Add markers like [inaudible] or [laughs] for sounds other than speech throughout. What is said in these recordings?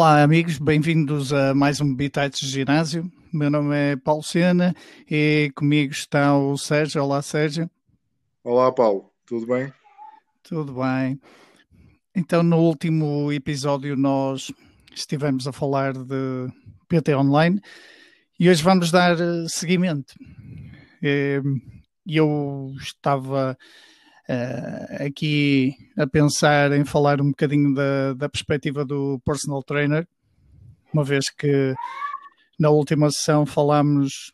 Olá, amigos, bem-vindos a mais um Bitites Ginásio. Meu nome é Paulo Sena e comigo está o Sérgio. Olá, Sérgio. Olá, Paulo, tudo bem? Tudo bem. Então, no último episódio, nós estivemos a falar de PT Online e hoje vamos dar eh, seguimento. Ehm, eu estava uh, aqui a pensar em falar um bocadinho da, da perspectiva do personal trainer, uma vez que na última sessão falámos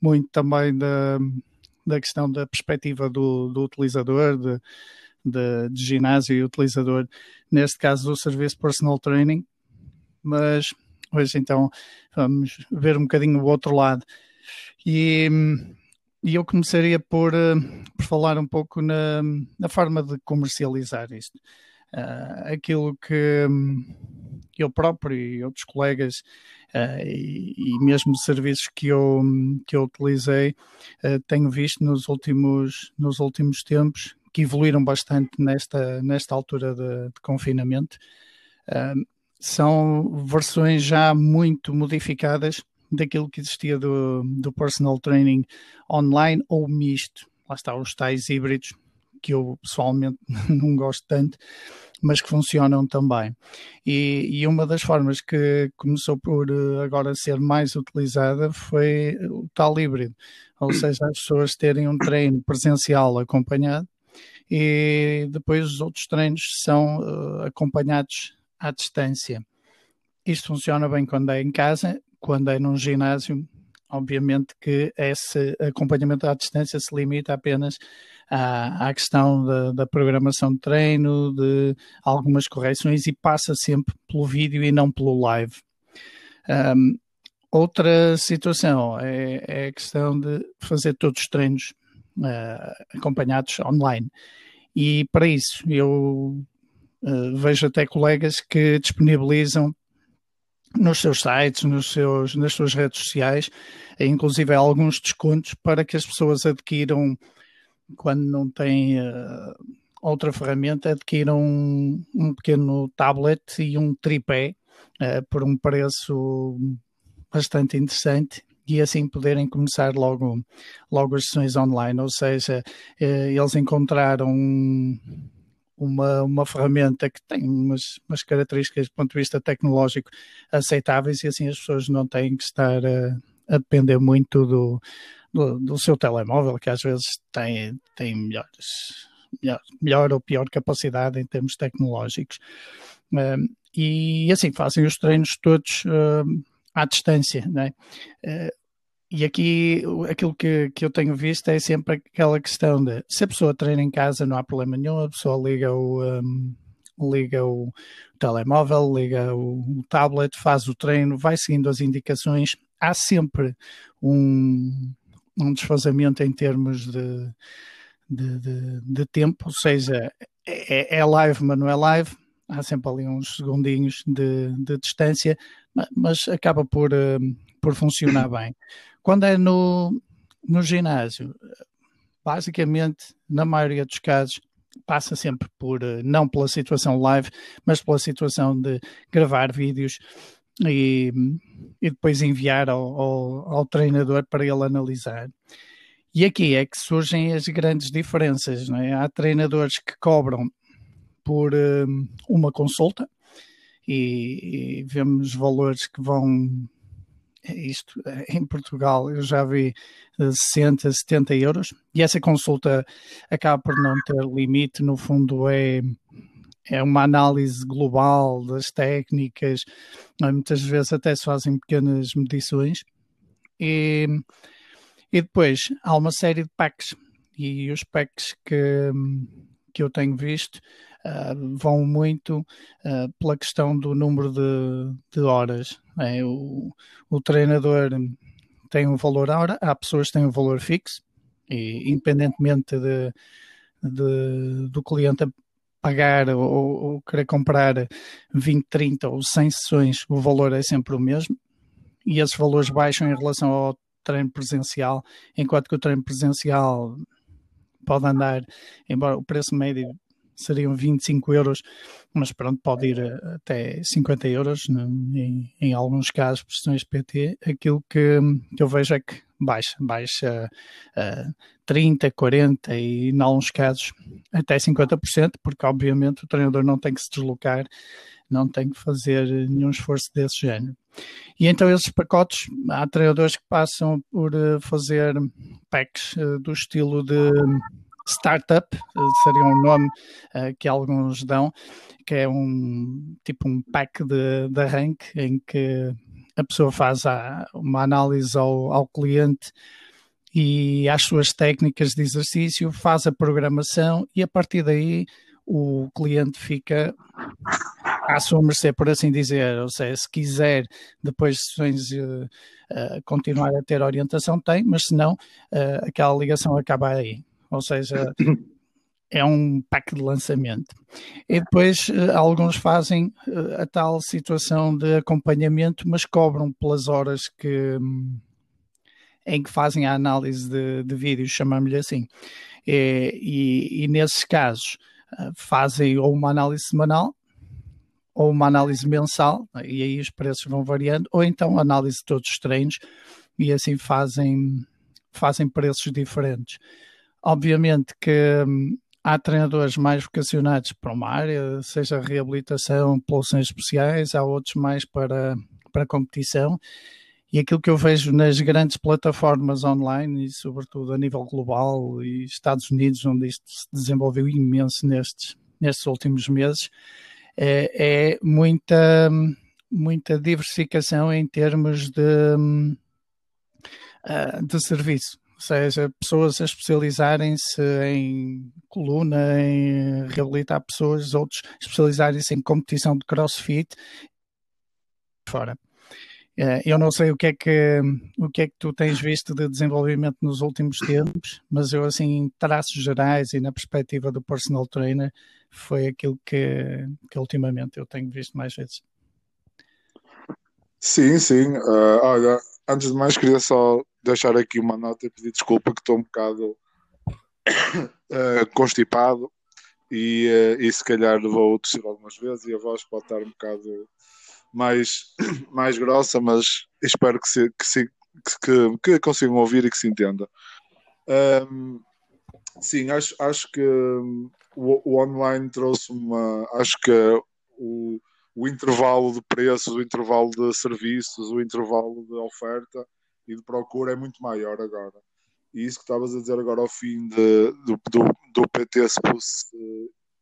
muito também da, da questão da perspectiva do, do utilizador, de, de, de, ginásio e utilizador, neste caso do serviço personal training, mas hoje então vamos ver um bocadinho o outro lado. E e eu começaria por, uh, por falar um pouco na, na, forma de comercializar isto. Uh, aquilo que um, eu próprio e outros colegas uh, e, e, mesmo serviços que eu, que eu utilizei tenho visto nos últimos, nos últimos tempos que evoluíram bastante nesta, nesta altura de, de confinamento. são versões já muito modificadas daquilo que existia do, do personal training online ou misto. Lá está, os tais híbridos, que eu pessoalmente [laughs] não gosto tanto, mas que funcionam também. E, e, uma das formas que começou por eh, agora ser mais utilizada foi o tal híbrido, ou seja, as pessoas terem um treino presencial acompanhado e depois os outros treinos são uh, acompanhados à distância. Isto funciona bem quando é em casa quando é num ginásio, obviamente que esse acompanhamento à distância se limita apenas à, à questão da, da, programação de treino, de algumas correções e passa sempre pelo vídeo e não pelo live. Um, outra situação é, é, a questão de fazer todos os treinos uh, acompanhados online. E para isso eu uh, vejo até colegas que disponibilizam nos seus sites, nos seus, nas suas redes sociais, inclusive alguns descontos para que as pessoas adquiram, quando não têm uh, outra ferramenta, adquiram um, um, pequeno tablet e um tripé uh, por um preço bastante interessante e assim poderem começar logo, logo as sessões online, ou seja, uh, eles encontraram um, uma, uma ferramenta que tem umas, umas características do ponto de vista tecnológico aceitáveis e assim as pessoas não têm que estar a, a depender muito do, do, do, seu telemóvel, que às vezes tem, tem melhores, melhor, melhor ou pior capacidade em termos tecnológicos. Um, e assim fazem os treinos todos à distância. Né? Uh, e aqui aquilo que, que eu tenho visto é sempre aquela questão de se a pessoa treina em casa não há problema nenhum, a pessoa liga o, um, liga o telemóvel, liga o, tablet, faz o treino, vai seguindo as indicações. Há sempre um, um desfazamento em termos de, de, de, de tempo, ou seja, é, é, live, mas não é live. Há sempre ali uns segundinhos de, de distância, mas acaba por, hum, por funcionar [clears throat] bem. Quando é no, no ginásio, basicamente, na maioria dos casos, passa sempre por, eh, não pela situação live, mas pela situação de gravar vídeos e, e depois enviar ao, ao, ao, treinador para ele analisar. E aqui é que surgem as grandes diferenças. É? Há treinadores que cobram por um, eh, uma consulta e, e vemos valores que vão isto em Portugal eu já vi 60, 70 euros e essa consulta acaba por não ter limite, no fundo é é uma análise global das técnicas, muitas vezes até se fazem pequenas medições e, e depois há uma série de packs e os packs que, que eu tenho visto uh, vão muito uh, pela questão do número de, de horas. É, o, o treinador tem um valor hora, há pessoas que têm um valor fixo, e independentemente de, de do cliente pagar ou, ou, querer comprar 20, 30 ou 100 sessões, o valor é sempre o mesmo. E esses valores baixam em relação ao treino presencial, enquanto que o treino presencial pode andar, embora o preço médio seriam 25 euros, mas pronto, pode ir até 50 euros né, em, em, alguns casos, prestações PT. Aquilo que, que, eu vejo é que baixa, baixa uh, 30, 40 e, em alguns casos, até 50%, porque obviamente o treinador não tem que se deslocar, não tem que fazer nenhum esforço desse género. E então esses pacotes, há treinadores que passam por uh, fazer packs uh, do estilo de startup, uh, seria um nome que alguns dão, que é um tipo um pack de, de arranque em que a pessoa faz a, uma análise ao, ao cliente e às suas técnicas de exercício, faz a programação e a partir daí o cliente fica à sua mercê, por assim dizer. Ou seja, se quiser depois de sessões uh, uh, continuar a ter orientação, tem, mas se não, uh, aquela ligação acaba aí. Ou seja, [clears throat] é um pack de lançamento. E depois alguns fazem a tal situação de acompanhamento, mas cobram pelas horas que em que fazem a análise de, de vídeos, chamamos-lhe assim. E, e, e nesses casos fazem ou uma análise semanal ou uma análise mensal, e aí os preços vão variando, ou então análise de todos os treinos, e assim fazem, fazem preços diferentes. Obviamente que hum, há treinadores mais vocacionados para uma área, seja reabilitação, poluções especiais, há outros mais para, para competição. E aquilo que eu vejo nas grandes plataformas online, e sobretudo a nível global, e Estados Unidos, onde isto se desenvolveu imenso nestes, nestes últimos meses, é, é muita, muita diversificação em termos de, ah, de serviço. Ou seja, pessoas a especializarem-se em coluna, em reabilitar pessoas, outros especializarem-se em competição de crossfit, fora. Eh, eu não sei o que é que o que é que tu tens visto de desenvolvimento nos últimos tempos, mas eu assim em traços gerais e na perspectiva do personal trainer foi aquilo que, que ultimamente eu tenho visto mais vezes. Sim, sim. Uh, olha, antes de mais queria só deixar aqui uma nota e pedir desculpa que estou um bocado uh, [coughs] constipado e, uh, e se calhar vou tossir algumas vezes e a voz pode estar um bocado mais, [coughs] mais grossa, mas espero que, se, que, se, que, que consigam ouvir e que se entenda. Um, sim, acho, acho que o, o, online trouxe uma. Acho que o, o intervalo de preços, o intervalo de serviços, o intervalo de oferta e de procura é muito maior agora. E isso que estavas a dizer agora ao fim de, do, do, do PT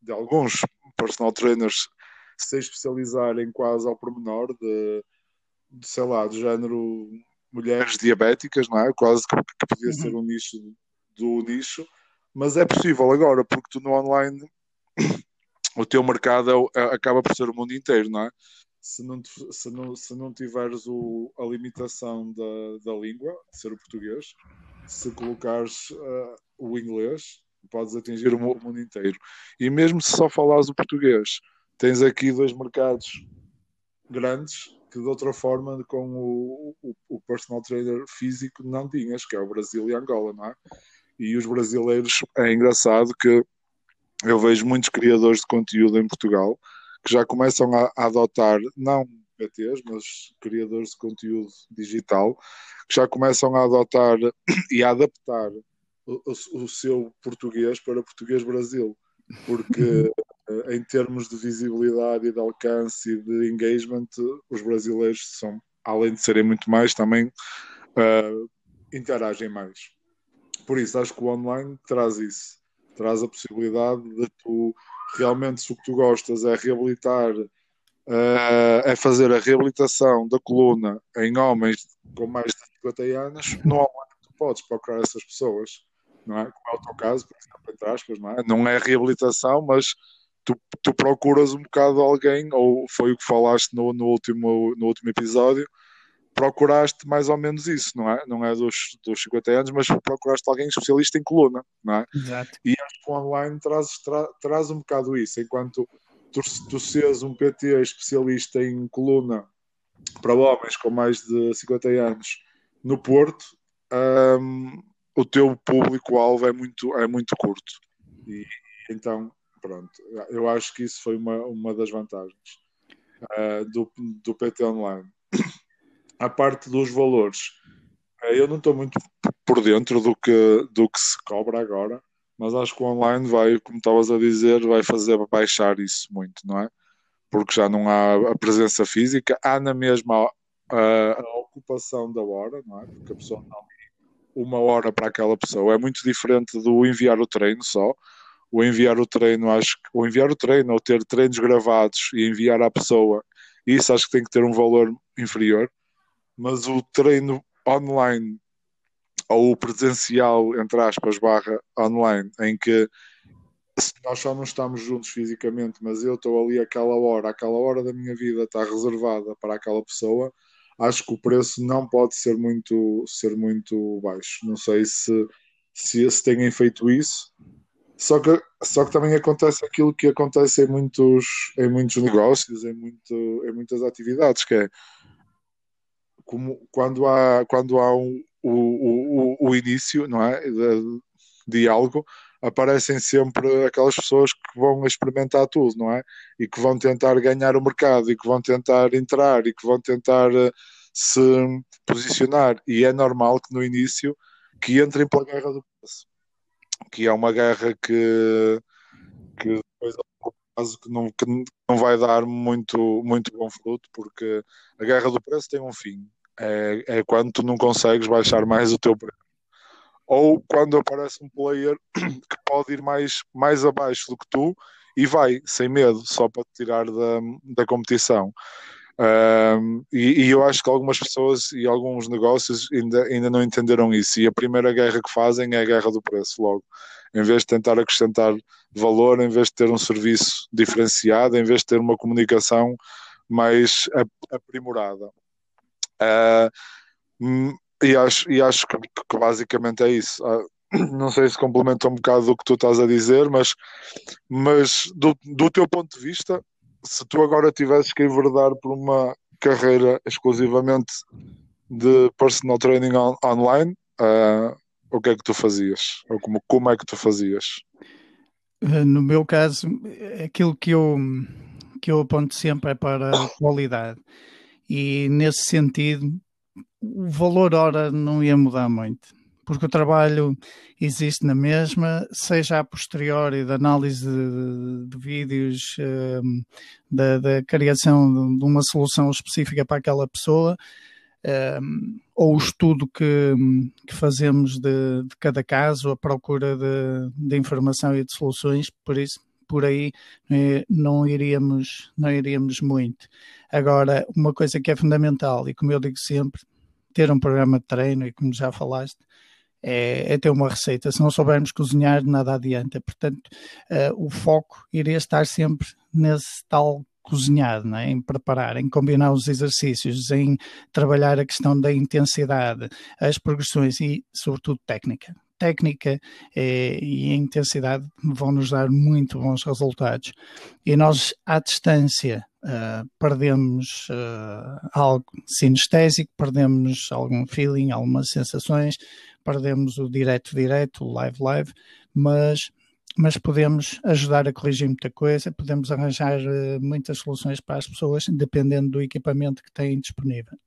de alguns personal trainers se especializar em quase ao pormenor de, de sei lá, do género mulheres diabéticas, não é? Quase que, que podia ser uhum. um nicho do nicho, mas é possível agora, porque tu no online o teu mercado é, é, acaba por ser o mundo inteiro, não é? Se não, se não, se não tiveres o, a limitação da, da língua, ser o português, se colocares uh, o inglês, podes atingir o mundo inteiro. E mesmo se só falares o português, tens aqui dois mercados grandes que de outra forma com o, o, o, personal trader físico não tinhas, que é o Brasil e Angola, não é? E os brasileiros, é engraçado que eu vejo muitos criadores de conteúdo em Portugal que já começam a, a adotar, não PTs, mas criadores de conteúdo digital, que já começam a adotar [coughs] e a adaptar o, o seu português para português Brasil, porque [laughs] Eh, em termos de visibilidade e de alcance e de engagement, os brasileiros são, além de serem muito mais, também uh, interagem mais. Por isso, acho que o online traz isso, traz a possibilidade de tu realmente, se o que tu gostas é reabilitar, uh, é fazer a reabilitação da coluna em homens com mais de 50 anos, no online tu podes procurar essas pessoas, não é? Como é o teu caso, por exemplo, entre aspas, não é? Não é reabilitação, mas tu, tu procuras um bocado alguém, ou foi o que falaste no, no, último, no último episódio, procuraste mais ou menos isso, não é? Não é dos, dos 50 anos, mas procuraste alguém especialista em coluna, não é? Exato. E acho que o online traz, tra, traz um bocado isso, enquanto tu, tu seres um PT especialista em coluna para homens com mais de 50 anos no Porto, um, o teu público-alvo é muito, é muito curto. E então Pronto, eu acho que isso foi uma, uma das vantagens uh, do, do PT Online. A parte dos valores, uh, eu não estou muito por dentro do que, do que se cobra agora, mas acho que o online vai, como estavas a dizer, vai fazer baixar isso muito, não é? Porque já não há a presença física, há na mesma a, a ocupação da hora, não é? Porque a pessoa não uma hora para aquela pessoa. É muito diferente do enviar o treino só. O enviar o treino, acho que o enviar o treino ou ter treinos gravados e enviar à pessoa, isso acho que tem que ter um valor inferior. Mas o treino online ou o presencial, entre aspas, barra online, em que nós só não estamos juntos fisicamente, mas eu estou ali aquela hora, aquela hora da minha vida está reservada para aquela pessoa, acho que o preço não pode ser muito, ser muito baixo. Não sei se, se, se têm feito isso. Só que, só que também acontece aquilo que acontece em muitos, em muitos negócios, em, muito, em muitas atividades, que é como quando há, quando há um, o, o, o início não é, de, de algo, aparecem sempre aquelas pessoas que vão experimentar tudo, não é? E que vão tentar ganhar o mercado, e que vão tentar entrar, e que vão tentar eh, se posicionar. E é normal que no início que entrem pela guerra do preço, que é uma guerra que, que depois caso que não, que não vai dar muito, muito bom fruto, porque a guerra do preço tem um fim. É, é quando tu não consegues baixar mais o teu preço ou quando aparece um player [clears throat] que pode ir mais, mais abaixo do que tu e vai, sem medo, só para te tirar da, da competição. Um, e, e, eu acho que algumas pessoas e alguns negócios ainda, ainda não entenderam isso. E a primeira guerra que fazem é a guerra do preço, logo. Em vez de tentar acrescentar valor, em vez de ter um serviço diferenciado, em vez de ter uma comunicação mais aprimorada. Uh, e acho, e acho que, que basicamente é isso. Ah, [clears throat] não sei se complementa um bocado do que tu estás a dizer, mas, mas do, do teu ponto de vista, se tu agora tivesses que enverdar por uma carreira exclusivamente de personal training on, online, uh, o que é que tu fazias? Ou como, como é que tu fazias? No meu caso, aquilo que eu, que eu aponto sempre é para a qualidade. E nesse sentido, o valor hora não ia mudar muito, porque o trabalho existe na mesma, seja a posteriori da análise de, de vídeos, um, da, da, criação de, uma solução específica para aquela pessoa, um, ou o estudo que, que fazemos de, de, cada caso, a procura de, de informação e de soluções, por isso por aí eh, não iríamos, não iríamos muito. Agora, uma coisa que é fundamental, e como eu digo sempre, ter um programa de treino e como já falaste, é, é ter uma receita. Se não soubermos cozinhar, nada adianta. Portanto, uh, o foco iria estar sempre nesse tal cozinhar, é? em preparar, em combinar os exercícios, em trabalhar a questão da intensidade, as progressões e, sobretudo, técnica. Técnica eh, e intensidade vão nos dar muito bons resultados. E nós, à distância, uh, perdemos uh, algo sinestésico, perdemos algum feeling, algumas sensações, perdemos o direto-direto, o live-live, mas, mas podemos ajudar a corrigir muita coisa, podemos arranjar uh, muitas soluções para as pessoas, dependendo do equipamento que têm disponível.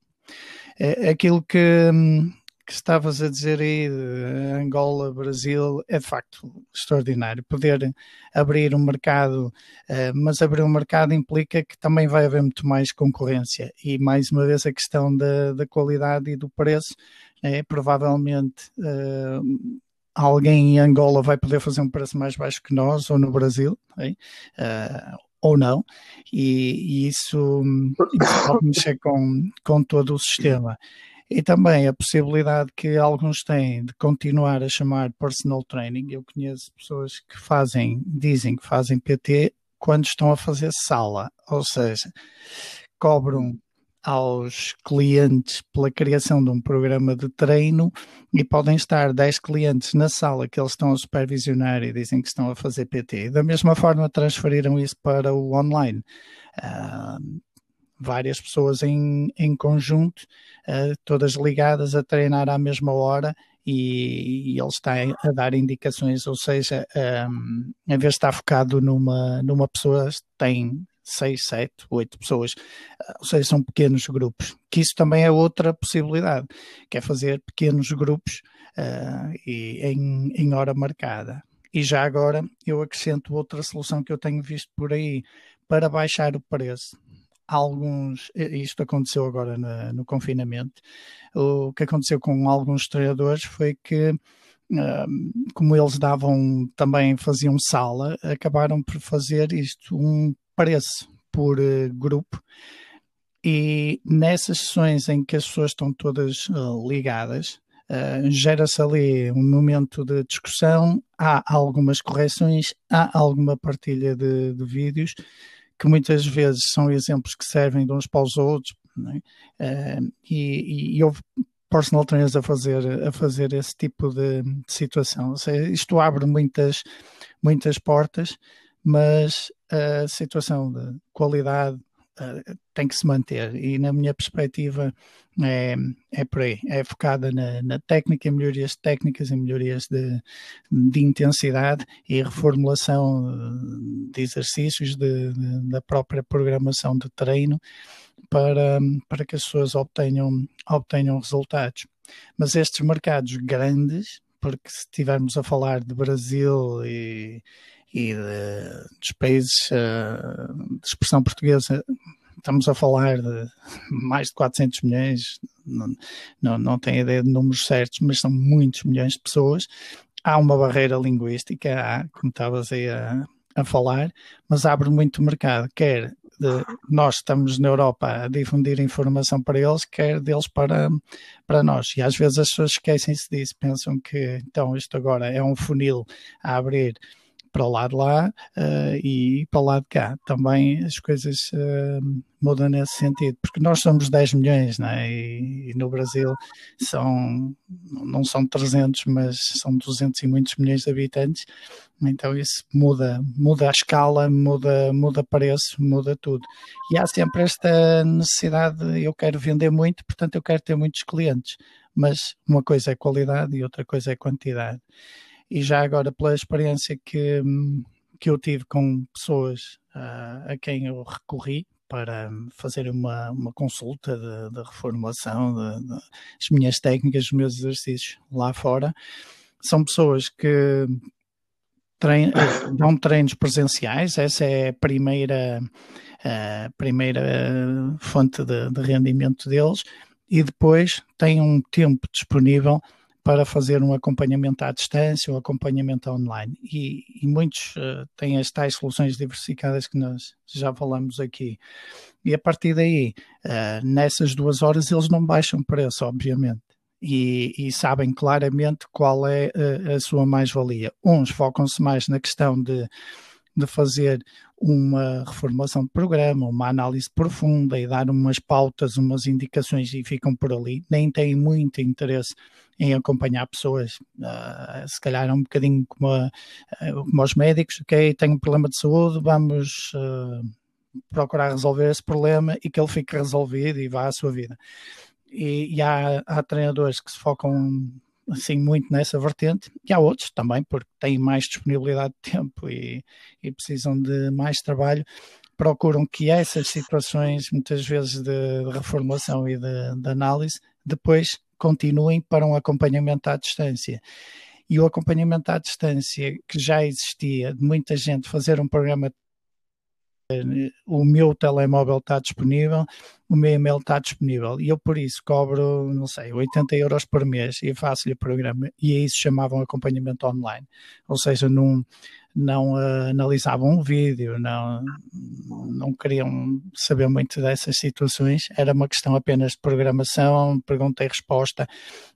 Aquilo que, hum, que estavas a dizer aí, Angola, Brasil, é de facto extraordinário. Poder abrir um mercado, eh, mas abrir um mercado implica que também vai haver muito mais concorrência. E mais uma vez a questão da, da qualidade e do preço, é, provavelmente. Uh, alguém em Angola vai poder fazer um preço mais baixo que nós, ou no Brasil, é? uh, ou não, e, e isso, [coughs] isso, pode mexer com, com todo o sistema e também a possibilidade que alguns têm de continuar a chamar personal training. Eu conheço pessoas que fazem, dizem que fazem PT quando estão a fazer sala, ou seja, cobram aos clientes pela criação de um programa de treino e podem estar 10 clientes na sala que eles estão a supervisionar e dizem que estão a fazer PT. Da mesma forma, transferiram isso para o online. Uh, várias pessoas em, em conjunto, uh, todas ligadas a treinar à mesma hora e, e ele está a dar indicações, ou seja, um, em vez de estar focado numa, numa pessoa, tem seis, sete, oito pessoas, ou seja, são pequenos grupos, que isso também é outra possibilidade, que é fazer pequenos grupos uh, e em, em hora marcada. E já agora eu acrescento outra solução que eu tenho visto por aí para baixar o preço. Alguns, isto aconteceu agora no, no confinamento, o que aconteceu com alguns treinadores foi que como eles davam também faziam sala, acabaram por fazer isto um preço por uh, grupo. E nessas sessões em que as pessoas estão todas uh, ligadas, uh, gera-se ali um momento de discussão, há algumas correções, há alguma partilha de, de vídeos que muitas vezes são exemplos que servem de uns para os outros, uh, e, e houve personal trainers a fazer, a fazer esse tipo de, de situação. Seja, isto abre muitas, muitas portas, mas a situação de qualidade tem que se manter e na minha perspectiva é, é por aí, é focada na, na técnica, em melhorias técnicas, em melhorias de, de intensidade e reformulação de exercícios de, de, da própria programação de treino para, para que as pessoas obtenham, obtenham resultados. Mas estes mercados grandes, porque se estivermos a falar de Brasil e, e de, dos países uh, de expressão portuguesa, estamos a falar de mais de 400 milhões, não, não, não tenho ideia de números certos, mas são muitos milhões de pessoas. Há uma barreira linguística, há, como estavas aí a, a falar, mas abre muito mercado, quer de, nós estamos na Europa a difundir informação para eles, quer deles para, para nós. E às vezes as pessoas esquecem-se disso, pensam que então isto agora é um funil a abrir para o lado lá uh, e para o lado cá. Também as coisas uh, mudam nesse sentido, porque nós somos 10 milhões, é? e, e, no Brasil são, não são 300, mas são 200 e muitos milhões de habitantes, então isso muda, muda a escala, muda, muda preço, muda tudo. E há sempre esta necessidade, eu quero vender muito, portanto eu quero ter muitos clientes, mas uma coisa é qualidade e outra coisa é quantidade e já agora pela experiência que, que eu tive com pessoas uh, a quem eu recorri para fazer uma, uma consulta de, de reformulação das minhas técnicas, dos meus exercícios lá fora, são pessoas que trein, dão treinos presenciais, essa é a primeira, a primeira fonte de, de rendimento deles, e depois têm um tempo disponível para fazer um acompanhamento à distância, um acompanhamento online. E, e muitos uh, têm as tais soluções diversificadas que nós já falamos aqui. E a partir daí, uh, nessas duas horas, eles não baixam preço, obviamente. E, e sabem claramente qual é uh, a sua mais-valia. Uns focam-se mais na questão de de fazer uma reformulação de programa, uma análise profunda e dar umas pautas, umas indicações e ficam por ali. Nem têm muito interesse em acompanhar pessoas, uh, se calhar é um bocadinho como, a, uh, como os médicos, ok, tenho um problema de saúde, vamos uh, procurar resolver esse problema e que ele fique resolvido e vá à sua vida. E, e há, há treinadores que se focam assim muito nessa vertente, e há outros também, porque têm mais disponibilidade de tempo e, e precisam de mais trabalho, procuram que essas situações, muitas vezes de, de reformulação e de, de, análise, depois continuem para um acompanhamento à distância. E o acompanhamento à distância que já existia, de muita gente fazer um programa o meu telemóvel está disponível, o meu e-mail está disponível. E eu por isso cobro, não sei, 80 euros por mês e faço-lhe o programa. E é isso chamavam acompanhamento online, ou seja, não, não uh, analisavam um vídeo, não, não queriam saber muito dessas situações, era uma questão apenas de programação, pergunta e resposta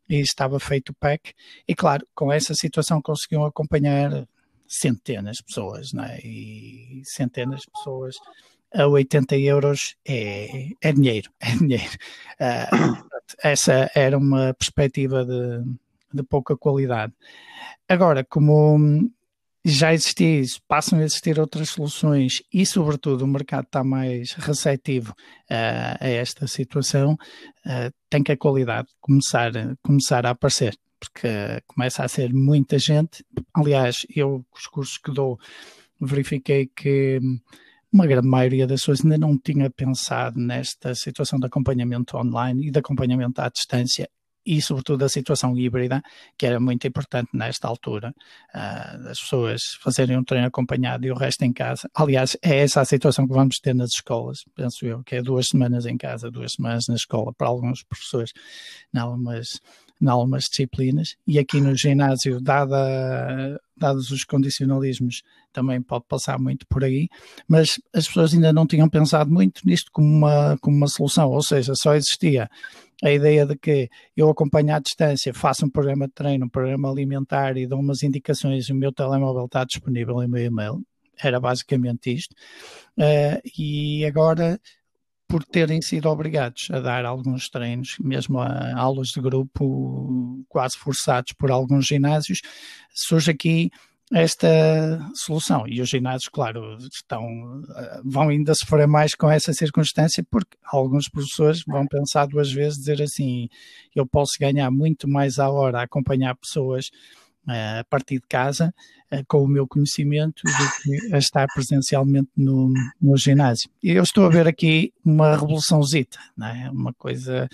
e estava feito o pack. E claro, com essa situação conseguiam acompanhar centenas de pessoas, não é? E centenas de pessoas a 80 euros é, é dinheiro, [laughs] é dinheiro. Uh, essa era uma perspectiva de, de pouca qualidade. Agora, como já existia isso, passam a existir outras soluções e, sobretudo, o mercado está mais receptivo uh, a esta situação, uh, tem que a qualidade começar, começar a aparecer porque começa a ser muita gente. Aliás, eu, os cursos que dou, verifiquei que uma grande maioria das pessoas ainda não tinha pensado nesta situação de acompanhamento online e de acompanhamento à distância e, sobretudo, a situação híbrida, que era muito importante nesta altura, uh, das pessoas fazerem um treino acompanhado e o resto em casa. Aliás, é essa a situação que vamos ter nas escolas, penso eu, que é duas semanas em casa, duas semanas na escola, para alguns professores, em algumas, em algumas disciplinas, e aqui no ginásio, dada, dados os condicionalismos, também pode passar muito por aí, mas as pessoas ainda não tinham pensado muito nisto como uma, como uma solução, ou seja, só existia a ideia de que eu acompanho à distância, faço um programa de treino, um programa alimentar e dou umas indicações, o meu telemóvel está disponível em meu e-mail, era basicamente isto, uh, e agora por terem sido obrigados a dar alguns treinos, mesmo a aulas de grupo quase forçados por alguns ginásios, surge aqui esta solução. E os ginásios, claro, estão, eh, vão ainda sofrer mais com essa circunstância, porque alguns professores vão pensar duas vezes, dizer assim: eu posso ganhar muito mais à hora a acompanhar pessoas a partir de casa uh, com o meu conhecimento do que estar presencialmente no, no ginásio. E eu estou a ver aqui uma revoluçãozita, não é? uma coisa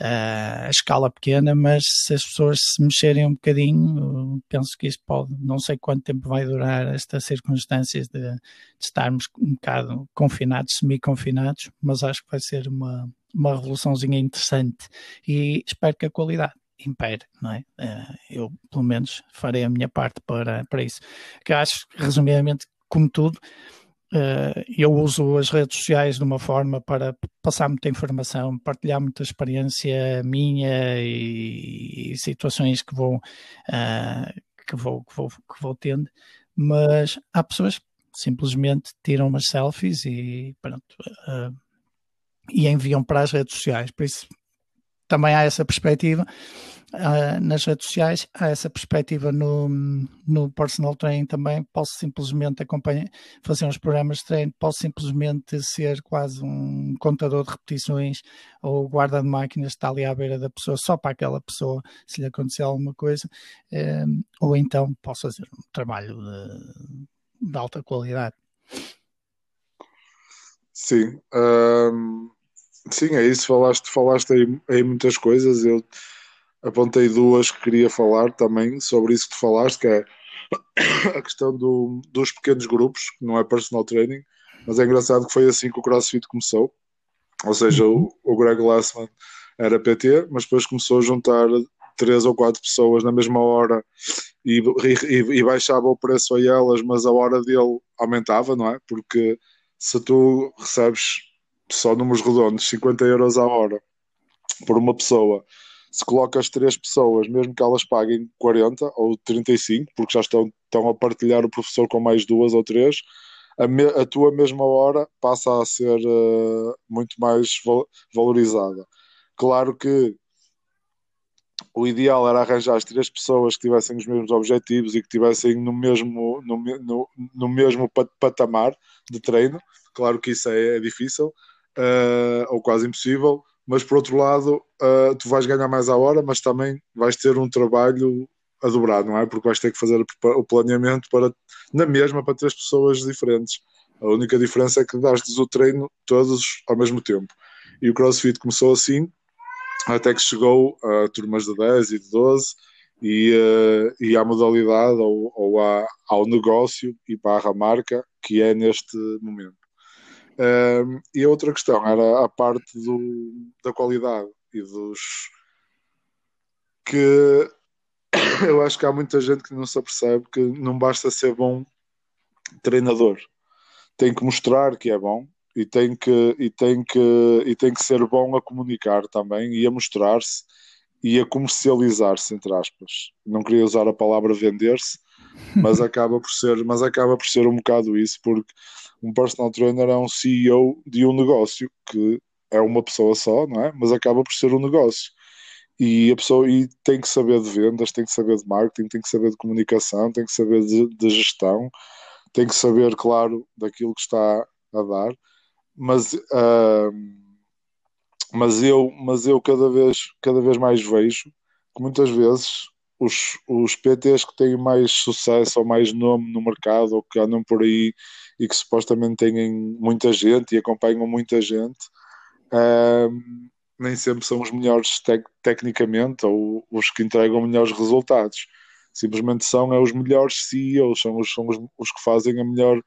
uh, a escala pequena, mas se as pessoas se mexerem um bocadinho, penso que isto pode, não sei quanto tempo vai durar estas circunstâncias de, de estarmos um bocado confinados, semi-confinados, mas acho que vai ser uma, uma revoluçãozinha interessante e espero que a qualidade impere, não é? Uh, eu, pelo menos, farei a minha parte para, para isso. Que acho, resumidamente, como tudo, Uh, eu uso as redes sociais de uma forma para passar muita informação, partilhar muita experiência minha e, e situações que vou, uh, que, vou, que, vou, que vou tendo, mas há pessoas que simplesmente tiram umas selfies e pronto, e enviam para as redes sociais, por isso também há essa perspectiva uh, nas redes sociais, há essa perspectiva no, no personal training também. Posso simplesmente acompanhar, fazer uns programas de treino, posso simplesmente ser quase um contador de repetições ou guarda de máquinas que está ali à beira da pessoa, só para aquela pessoa, se lhe acontecer alguma coisa, uh, ou então posso fazer um trabalho de, de alta qualidade. Sim, um, sim, é isso. Falaste, falaste aí, aí muitas coisas. Eu apontei duas que queria falar também sobre isso que tu falaste, que é [coughs] a questão do, dos pequenos grupos, que não é personal training, mas é engraçado que foi assim que o CrossFit começou. Ou seja, o, o Greg Glassman era PT, mas depois começou a juntar três ou quatro pessoas na mesma hora e, e, e, baixava o preço a elas, mas a hora dele aumentava, não é? Porque se tu recebes só números redondos, 50 euros a hora por uma pessoa se colocas três pessoas, mesmo que elas paguem 40 ou 35, porque já estão, estão a partilhar o professor com mais duas ou três, a, me, a tua mesma hora passa a ser uh, muito mais val, valorizada. Claro que o ideal era arranjar as três pessoas que tivessem os mesmos objetivos e que tivessem no mesmo, no, no, no mesmo patamar de treino. Claro que isso é, é difícil uh, ou quase impossível, mas por outro lado, uh, tu vais ganhar mais à hora, mas também vais ter um trabalho a dobrar, não é? Porque vais ter que fazer o planeamento para, na mesma para três pessoas diferentes. A única diferença é que dás-lhes o treino todos ao mesmo tempo. E o CrossFit começou assim, até que chegou a turmas de 10 e de 12 e, uh, e à modalidade ou, ou à, ao negócio e barra marca que é neste momento e a outra questão era a parte do, da qualidade e dos que [coughs] eu acho que há muita gente que não se apercebe que não basta ser bom treinador, tem que mostrar que é bom e tem que, e tem que, e tem que ser bom a comunicar também e a mostrar-se e a comercializar-se, entre aspas. Não queria usar a palavra vender-se, mas acaba por ser, mas acaba por ser um bocado isso, porque um personal trainer é um CEO de um negócio que é uma pessoa só, não é? Mas acaba por ser um negócio. E a pessoa e tem que saber de vendas, tem que saber de marketing, tem que saber de comunicação, tem que saber de, de gestão, tem que saber, claro, daquilo que está a dar. Mas, uh, mas eu, mas eu cada vez, cada vez mais vejo que muitas vezes os, os PTs que têm mais sucesso ou mais nome no mercado ou que andam por aí e que supostamente têm muita gente e acompanham muita gente, um, nem sempre são os melhores tec tecnicamente ou os que entregam melhores resultados. Simplesmente são é, os melhores CEOs, são os, são os, os que fazem a melhor.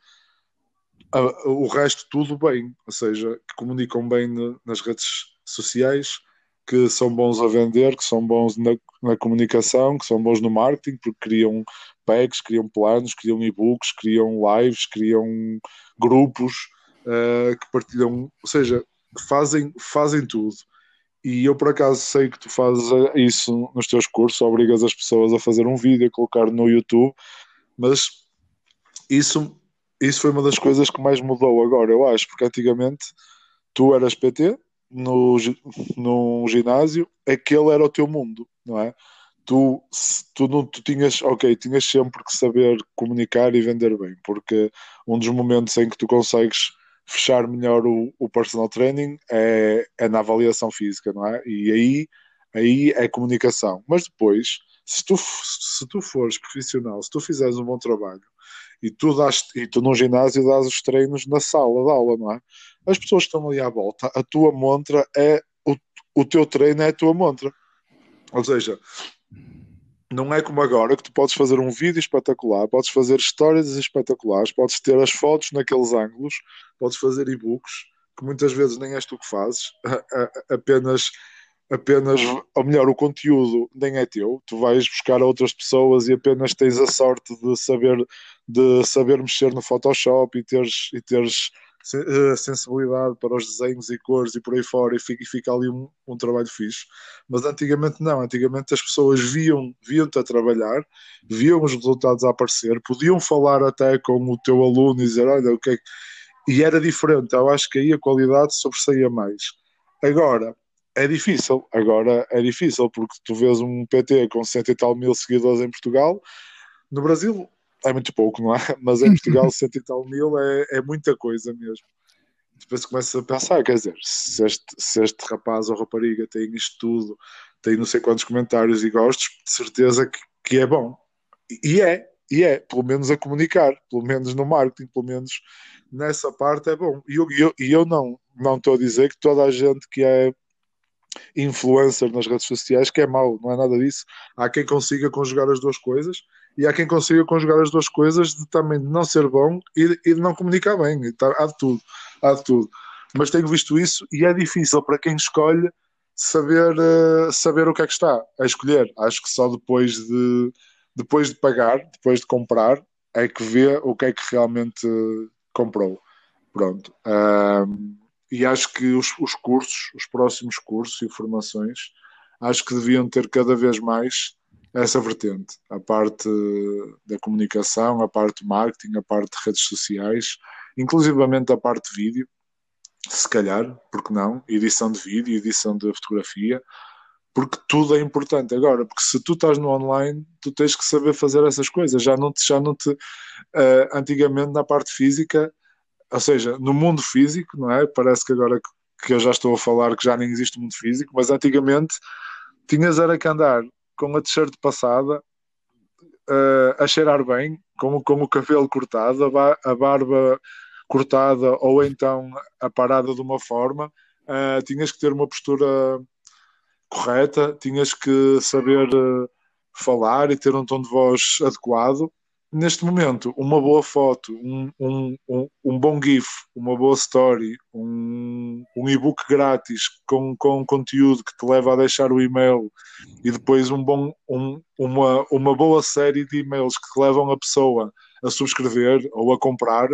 A, o resto tudo bem, ou seja, que comunicam bem nas redes sociais, que são bons a vender, que são bons na, na comunicação, que são bons no marketing, porque criam packs, criam planos, criam e-books, criam lives, criam grupos uh, que partilham, ou seja, fazem, fazem tudo. E eu por acaso sei que tu fazes isso nos teus cursos, obrigas as pessoas a fazer um vídeo, a colocar no YouTube, mas isso, isso foi uma das coisas que mais mudou agora, eu acho, porque antigamente tu eras PT no, no ginásio, aquele era o teu mundo, não é? Tu, tu, não, tu tinhas, ok, tinhas sempre que saber comunicar e vender bem, porque um dos momentos em que tu consegues fechar melhor o, o personal training é, é, na avaliação física, não é? E aí, aí é comunicação. Mas depois, se tu, se tu fores profissional, se tu fizeres um bom trabalho e tu, das, e tu no ginásio dás os treinos na sala de aula, não é? As pessoas que estão ali à volta, a tua montra é o, o teu treino é a tua montra. Ou seja, não é como agora que tu podes fazer um vídeo espetacular, podes fazer histórias espetaculares, podes ter as fotos naqueles ângulos, podes fazer e-books, que muitas vezes nem és tu que fazes, apenas apenas, ou melhor, o conteúdo nem é teu, tu vais buscar outras pessoas e apenas tens a sorte de saber de saber mexer no Photoshop e teres, e teres sensibilidade para os desenhos e cores e por aí fora e fica, e fica ali um, um, trabalho fixe. Mas antigamente não, antigamente as pessoas viam, viam-te a trabalhar, viam os resultados a aparecer, podiam falar até com o teu aluno e dizer, olha, o que é que... E era diferente, eu acho que aí a qualidade sobressaía mais. Agora, é difícil, agora é difícil, porque tu vês um PT com 100 e tal mil seguidores em Portugal, no Brasil é muito pouco, não é? [laughs] Mas em Portugal, cento e tal mil é, é muita coisa mesmo. Depois começa a pensar, quer dizer, se este, se este rapaz ou rapariga tem isto tudo, tem não sei quantos comentários e gostos, de certeza que, que é bom. E é, e é, pelo menos a comunicar, pelo menos no marketing, pelo menos nessa parte é bom. E eu, eu, eu não não estou a dizer que toda a gente que é influencer nas redes sociais que é mau, não é nada disso. Há quem consiga conjugar as duas coisas e há quem consiga conjugar as duas coisas de também não ser bom e, e de não comunicar bem. Tá, há de tudo, há de tudo. Mas tenho visto isso e é difícil para quem escolhe saber, uh, saber o que é que está a escolher. Acho que só depois de, depois de pagar, depois de comprar, é que vê o que é que realmente comprou. Pronto. e acho que os, os cursos, os próximos cursos e formações, acho que deviam ter cada vez mais essa vertente, a parte da comunicação, a parte marketing, a parte de redes sociais, inclusivamente a parte de vídeo, se calhar, porque não, edição de vídeo, edição de fotografia, porque tudo é importante. Agora, porque se tu estás no online, tu tens que saber fazer essas coisas, já não te, já não te uh, antigamente na parte física, ou seja, no mundo físico, não é? Parece que agora que eu já estou a falar que já nem existe mundo físico, mas antigamente tinhas era que andar com a t-shirt passada, uh, a cheirar bem, com, com o cabelo cortado, a, ba a, barba cortada ou então aparada de uma forma, uh, tinhas que ter uma postura correta, tinhas que saber uh, falar e ter um tom de voz adequado neste momento, uma boa foto, um, um, um, um, bom GIF, uma boa story, um, um e-book grátis com, com conteúdo que te leva a deixar o e-mail e depois um bom, um, uma, uma boa série de e-mails que te levam a pessoa a subscrever ou a comprar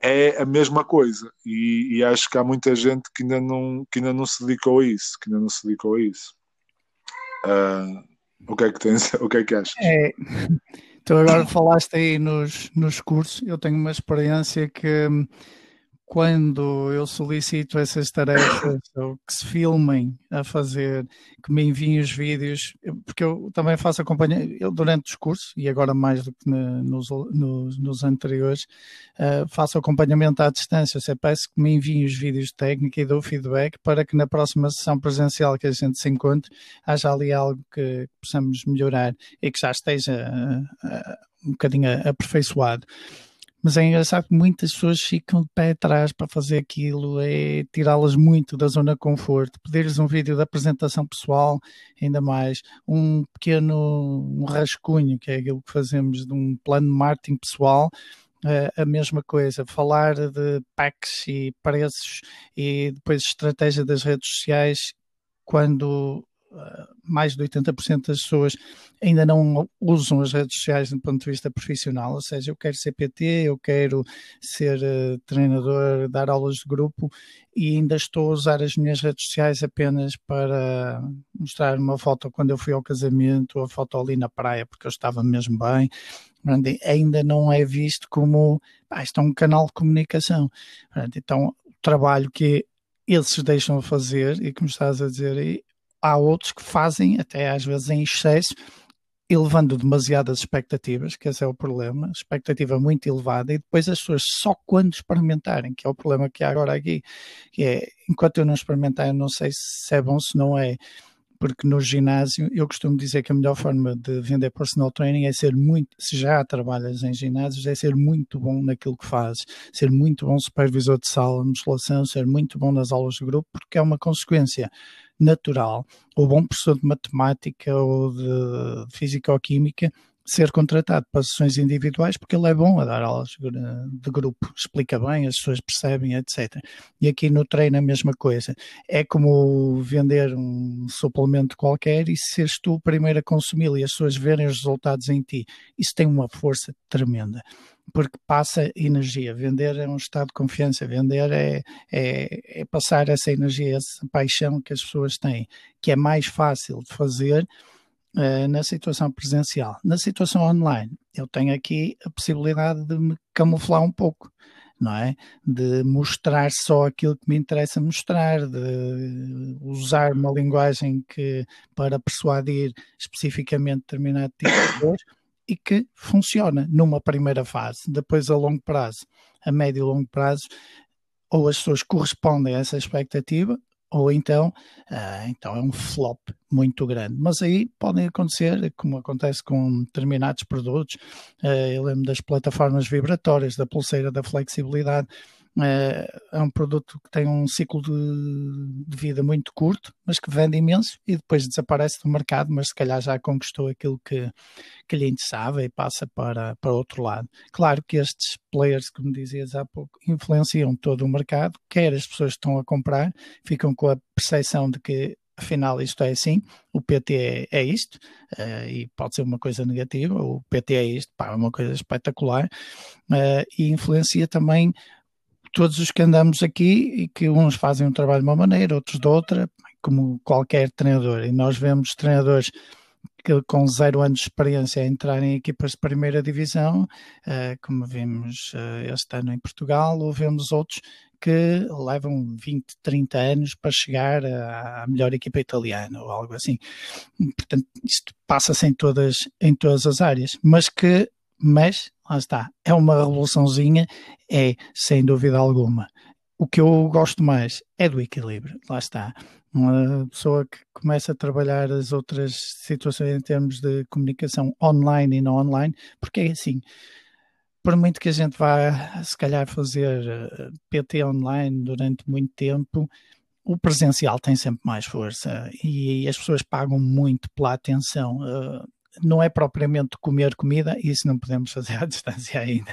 é a mesma coisa e, e acho que há muita gente que ainda não, que ainda não se dedicou a isso que ainda não se dedicou a isso uh, o que é que tens, [laughs] o que é que achas? É Tu agora falaste aí nos, nos cursos, eu tenho uma experiência que, quando eu solicito essas tarefas [coughs] ou que se filmem a fazer, que me enviem os vídeos, porque eu também faço acompanhamento, eu durante os cursos, e agora mais do que nos, nos, nos, anteriores, uh, faço acompanhamento à distância, ou peço que me enviem os vídeos de técnica e dou feedback para que na próxima sessão presencial que a gente se encontre, haja ali algo que possamos melhorar e que já esteja uh, uh, um bocadinho aperfeiçoado. Mas é engraçado que muitas pessoas ficam de pé atrás para fazer aquilo, é tirá-las muito da zona de conforto, pedir-lhes um vídeo da apresentação pessoal, ainda mais, um pequeno um rascunho, que é aquilo que fazemos de um plano de marketing pessoal, Uh, a mesma coisa, falar de packs e preços e depois estratégia das redes sociais quando mais de 80% das pessoas ainda não usam as redes sociais do ponto de vista profissional, ou seja, eu quero ser PT, eu quero ser uh, treinador, dar aulas de grupo e ainda estou a usar as minhas redes sociais apenas para mostrar uma foto quando eu fui ao casamento, a foto ali na praia porque eu estava mesmo bem, ainda não é visto como pá, isto é um canal de comunicação. Então, o trabalho que eles deixam a fazer e como estás a dizer há outros que fazem, até às vezes em excesso, elevando demasiadas expectativas, que esse é o problema, expectativa muito elevada, e depois as pessoas só quando experimentarem, que é o problema que há agora aqui, que é, enquanto eu não experimentar, eu não sei se é bom, se não é, porque no ginásio, eu costumo dizer que a melhor forma de vender personal training é ser muito, se já trabalhas em ginásios, é ser muito bom naquilo que fazes, ser muito bom supervisor de sala, musculação, ser muito bom nas aulas de grupo, porque é uma consequência natural, ou bom professor de matemática ou de física-química, ser contratado para sessões individuais porque ele é bom a dar aulas de grupo, explica bem, as pessoas percebem, etc. E aqui no treino a mesma coisa. É como vender um suplemento qualquer e seres tu o primeiro a consumi-lo e as pessoas verem os resultados em ti. Isso tem uma força tremenda porque passa energia. Vender é um estado de confiança, vender é, é, é, passar essa energia, essa paixão que as pessoas têm, que é mais fácil de fazer uh, na situação presencial. Na situação online, eu tenho aqui a possibilidade de me camuflar um pouco. Não é? De mostrar só aquilo que me interessa mostrar, de usar uma linguagem que para persuadir especificamente determinado tipo de dor, [coughs] e que funciona numa primeira fase. Depois, a longo prazo, a médio e longo prazo, ou as pessoas correspondem a essa expectativa, ou então, uh, então é um flop muito grande. Mas aí podem acontecer, como acontece com determinados produtos, uh, eu lembro das plataformas vibratórias, da pulseira da flexibilidade, é, um produto que tem um ciclo de, de, vida muito curto, mas que vende imenso e depois desaparece do mercado, mas se calhar já conquistou aquilo que, que lhe interessava e passa para, para outro lado. Claro que estes players, como dizias há pouco, influenciam todo o mercado, quer as pessoas que estão a comprar, ficam com a percepção de que afinal isto é assim, o PT é, é isto, uh, e pode ser uma coisa negativa, o PT é isto, pá, é uma coisa espetacular, uh, e influencia também todos os que andamos aqui e que uns fazem um trabalho de uma maneira, outros de outra, como qualquer treinador. E nós vemos treinadores que com zero anos de experiência a entrar em equipas de primeira divisão, uh, como vimos uh, este ano em Portugal, ou vemos outros que levam 20, 30 anos para chegar à melhor equipa italiana ou algo assim. Portanto, isto passa-se em todas, em todas as áreas, mas que mas lá está, é uma revoluçãozinha, é sem dúvida alguma. O que eu gosto mais é do equilíbrio, lá está. Uma pessoa que começa a trabalhar as outras situações em termos de comunicação online e não online, porque é assim, por muito que a gente vá, se calhar, fazer eh, PT online durante muito tempo, o presencial tem sempre mais força e as pessoas pagam muito pela atenção. Eh, não é propriamente comer comida, isso não podemos fazer à [laughs] distância ainda,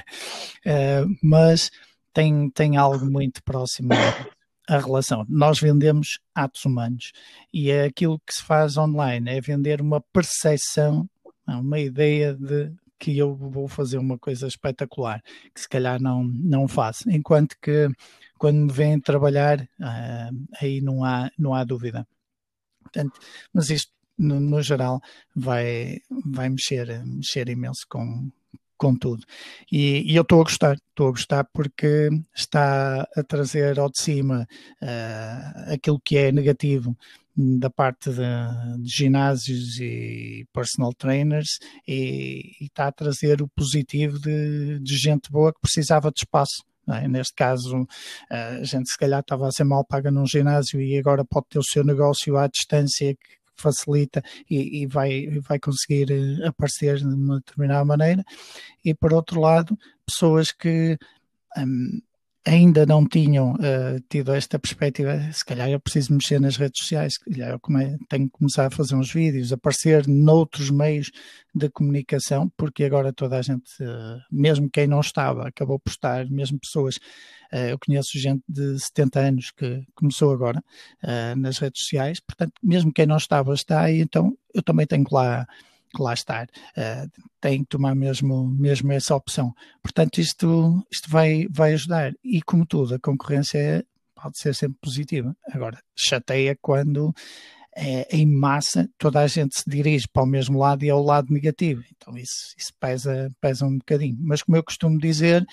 uh, mas tem, tem algo muito próximo a relação. Nós vendemos atos humanos e é aquilo que se faz online, é vender uma percepção, uma ideia de que eu vou fazer uma coisa espetacular, que se calhar não, não faço. Enquanto que quando me vêm trabalhar, uh, aí não há, não há dúvida. Portanto, mas isto no, no geral, vai, vai mexer, mexer imenso com, com tudo. E, e eu estou a gostar, estou a gostar porque está a trazer ao de cima uh, aquilo que é negativo da parte de, de, ginásios e personal trainers e, e, está a trazer o positivo de, de gente boa que precisava de espaço. É? Neste caso, a gente se calhar estava a ser mal paga num ginásio e agora pode ter o seu negócio à distância que facilita e, e vai, vai conseguir eh, aparecer de uma determinada maneira. E por outro lado, pessoas que um, ainda não tinham uh, tido esta perspectiva, se calhar eu preciso mexer nas redes sociais, se calhar eu come, tenho que começar a fazer uns vídeos, aparecer noutros meios de comunicação, porque agora toda a gente, uh, mesmo quem não estava, acabou por estar, mesmo pessoas, uh, eu conheço gente de 70 anos que começou agora nas redes sociais, portanto, mesmo quem não estava está, e então eu também tenho que lá lá estar, uh, tem que tomar mesmo, mesmo essa opção. Portanto, isto, isto vai, vai ajudar. E como tudo, a concorrência é, pode ser sempre positiva. Agora, chateia quando é, em massa toda a gente se dirige para o mesmo lado e é o lado negativo. Então isso, isso pesa, pesa um bocadinho. Mas como eu costumo dizer,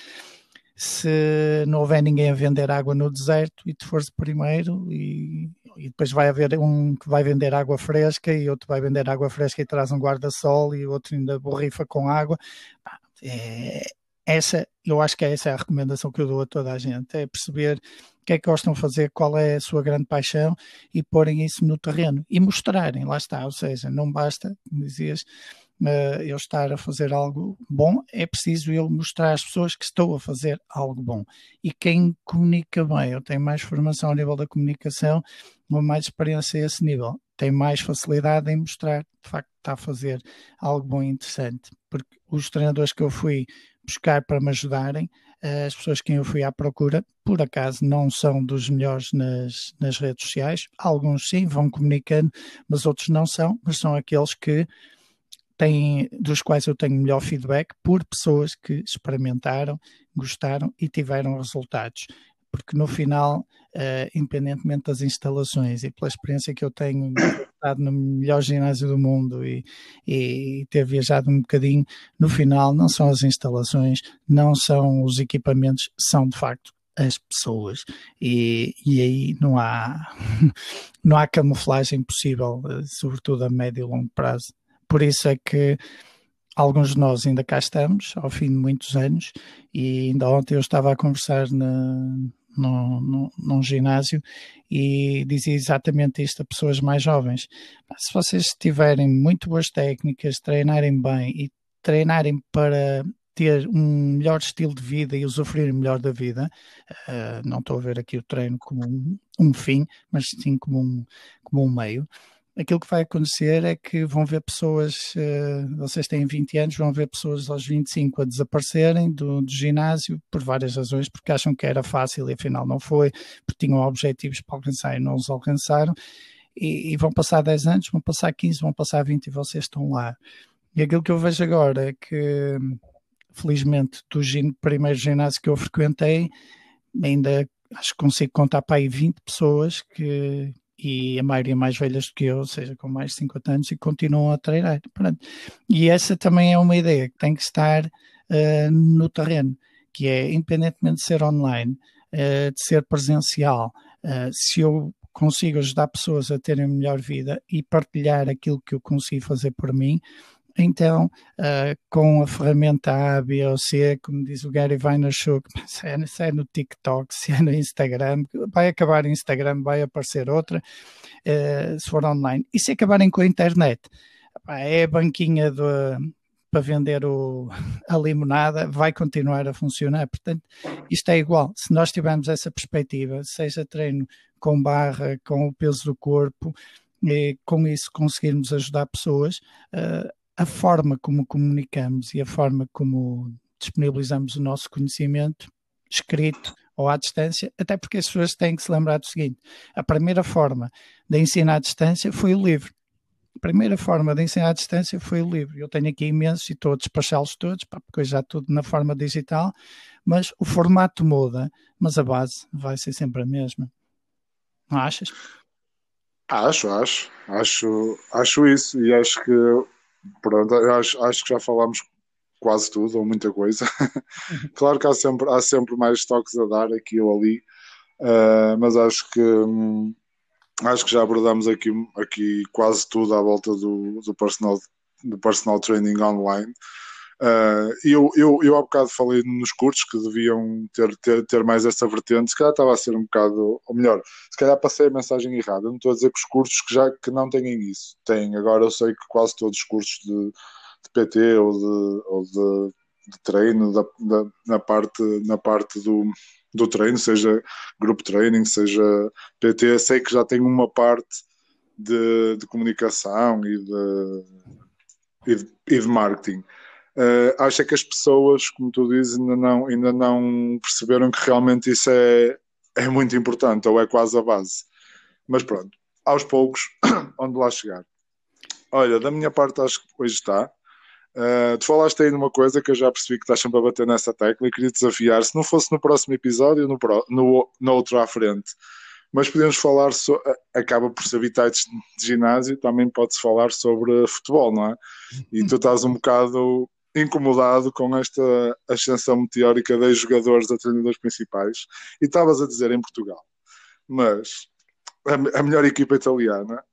se não houver ninguém a vender água no deserto e tu fores primeiro e, e, depois vai haver um que vai vender água fresca e outro vai vender água fresca e traz um guarda-sol e outro ainda borrifa com água. É, essa, eu acho que é essa a recomendação que eu dou a toda a gente, é perceber o que é que gostam de fazer, qual é a sua grande paixão e porem isso no terreno e mostrarem, lá está, ou seja, não basta, como dizias, uh, eu estar a fazer algo bom, é preciso eu mostrar às pessoas que estou a fazer algo bom. E quem comunica bem, eu tenho mais formação a nível da comunicação, uma mais experiência a esse nível, tem mais facilidade em mostrar de facto que está a fazer algo bom e interessante. Porque os treinadores que eu fui buscar para me ajudarem, eh, as pessoas que eu fui à procura, por acaso não são dos melhores nas, nas redes sociais. Alguns sim, vão comunicando, mas outros não são, mas são aqueles que têm, dos quais eu tenho melhor feedback por pessoas que experimentaram, gostaram e tiveram resultados. Porque no final, uh, independentemente das instalações e pela experiência que eu tenho [coughs] estado no melhor ginásio do mundo e, e ter viajado um bocadinho, no final não são as instalações, não são os equipamentos, são de facto as pessoas e, e aí não há [laughs] não há camuflagem possível, eh, sobretudo a médio e longo prazo por isso é que alguns de nós ainda cá estamos, ao fim de muitos anos, e ainda ontem eu estava a conversar na, no, no, num ginásio e dizia exatamente isto a pessoas mais jovens. Se vocês tiverem muito boas técnicas, treinarem bem e treinarem para ter um melhor estilo de vida e usufruir melhor da vida, uh, não estou a ver aqui o treino como um, um fim, mas sim como um, como um meio aquilo que vai acontecer é que vão ver pessoas, uh, vocês têm 20 anos, vão ver pessoas aos 25 a desaparecerem do, do, ginásio por várias razões, porque acham que era fácil e afinal não foi, porque tinham objetivos para alcançar e não os alcançaram, e, e vão passar 10 anos, vão passar 15, vão passar 20 e vocês estão lá. E aquilo que eu vejo agora é que, felizmente, do primeiro ginásio que eu frequentei, ainda acho que consigo contar para aí 20 pessoas que, e a maioria mais velhas do que eu, ou seja, com mais de 50 anos, e continuam a treinar. Pronto. E essa também é uma ideia que tem que estar uh, no terreno, que é, independentemente de ser online, uh, de ser presencial, uh, se eu consigo ajudar pessoas a terem melhor vida e partilhar aquilo que eu consigo fazer por mim, então, uh, com a ferramenta A, B ou C, como diz o Gary Vaynerchuk, [laughs] se é, se é no TikTok, se é no Instagram, vai acabar o Instagram, vai aparecer outra, uh, se for online. E se acabarem com a internet? É a banquinha do, para vender o, [laughs] a limonada, vai continuar a funcionar. Portanto, isto é igual. Se nós tivermos essa perspectiva, seja treino com barra, com o peso do corpo, e com isso conseguirmos ajudar pessoas, uh, a forma como comunicamos e a forma como disponibilizamos o nosso conhecimento escrito ou à distância, até porque as pessoas têm que se lembrar do seguinte: a primeira forma de ensinar à distância foi o livro. A primeira forma de ensinar à distância foi o livro. Eu tenho aqui imensos e estou a despachá-los todos, porque já tudo na forma digital, mas o formato muda, mas a base vai ser sempre a mesma. Não achas? Acho, acho. Acho, acho isso e acho que Pronto, acho, acho que já falámos quase tudo ou muita coisa. [laughs] claro que há sempre, há sempre mais toques a dar aqui ou ali, uh, mas acho que hum, acho que já abordamos aqui, aqui quase tudo à volta do, do, personal, do personal training online. Uh, eu, eu, eu há bocado falei nos cursos que deviam ter, ter, ter mais essa vertente, se calhar estava a ser um bocado, ou melhor, se calhar passei a mensagem errada. não estou a dizer que os cursos que já que não têm isso, têm. Agora eu sei que quase todos os cursos de, de PT ou de, ou de, de treino da, da, na, parte, na parte do, do treino, seja grupo training, seja PT, sei que já tem uma parte de, de comunicação e de, e de, e de marketing. Uh, acho que as pessoas, como tu dizes, ainda não, ainda não perceberam que realmente isso é, é muito importante, ou é quase a base. Mas pronto, aos poucos, [coughs] onde lá chegar. Olha, da minha parte acho que hoje está. Uh, tu falaste aí numa coisa que eu já percebi que estás sempre a bater nessa tecla e queria desafiar, se não fosse no próximo episódio, no, no, no outro à frente. Mas podemos falar, so, acaba por ser habitats de ginásio, também pode-se falar sobre futebol, não é? E tu estás um bocado incomodado com esta ascensão meteórica de jogadores a treinadores principais e estavas a dizer em Portugal. Mas a, a, melhor equipa italiana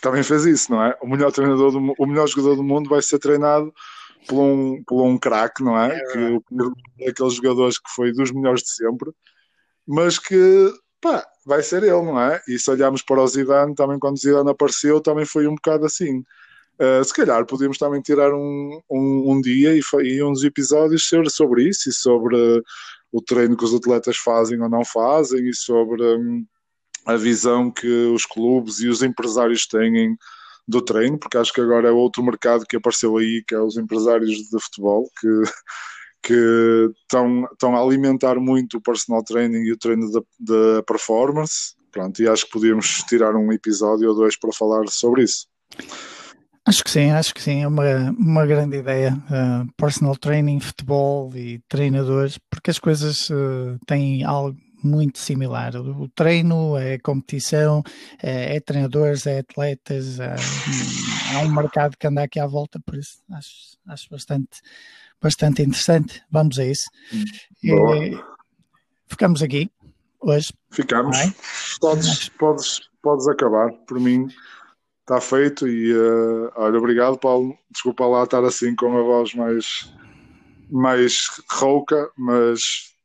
também fez isso, não é? O melhor treinador, do, o melhor jogador do mundo vai ser treinado por um, por um craque, não é? é que aqueles jogadores que foi dos melhores de sempre, mas que pá, vai ser ele, não é? E se olharmos para o Zidane, também quando o Zidane apareceu, também foi um bocado assim. Uh, se calhar podíamos também tirar um, um, um dia e, e, uns episódios sobre isso e sobre uh, o treino que os atletas fazem ou não fazem e sobre um, a visão que os clubes e os empresários têm do treino, porque acho que agora é outro mercado que apareceu aí, que é os empresários de futebol, que, [laughs] que estão, a alimentar muito o personal training e o treino da performance. Pronto, e acho que podíamos tirar um episódio ou dois para falar sobre isso. Acho que sim, acho que sim, é uma, uma grande ideia. Uh, personal training, futebol e treinadores, porque as coisas uh, têm algo muito similar. O, o treino, é competição, é, é, treinadores, é atletas, é, há um mercado que anda aqui à volta, por isso acho, acho bastante, bastante interessante. Vamos a isso. E, ficamos aqui hoje. Ficamos. É? Podes, podes, podes acabar, por mim está feito e uh, olha, obrigado Paulo, desculpa lá estar assim com a voz mais, mais rouca, mas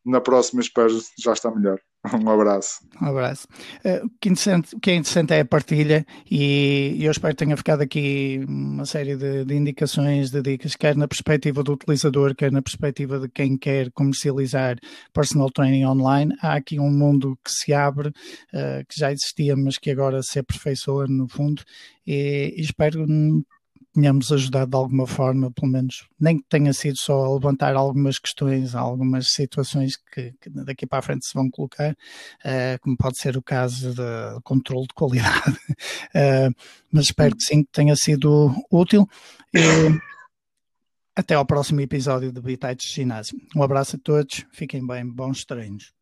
na próxima espero já está melhor. [laughs] Um abraço. Um abraço. Uh, o, que o, que é interessante é a partilha e eu espero que tenha ficado aqui uma série de, de, indicações, de dicas, quer na perspectiva do utilizador, quer na perspectiva de quem quer comercializar personal training online. Há aqui um mundo que se abre, uh, que já existia, mas que agora se aperfeiçoa no fundo e espero tenhamos ajudado de alguma forma, pelo menos, nem que tenha sido só a levantar algumas questões, algumas situações que, que daqui para a frente se vão colocar, uh, como pode ser o caso de controle de qualidade. Uh, [laughs] mas espero que sim, que tenha sido útil. E até ao próximo episódio do Bitites Ginásio. Um abraço a todos, fiquem bem, bons treinos.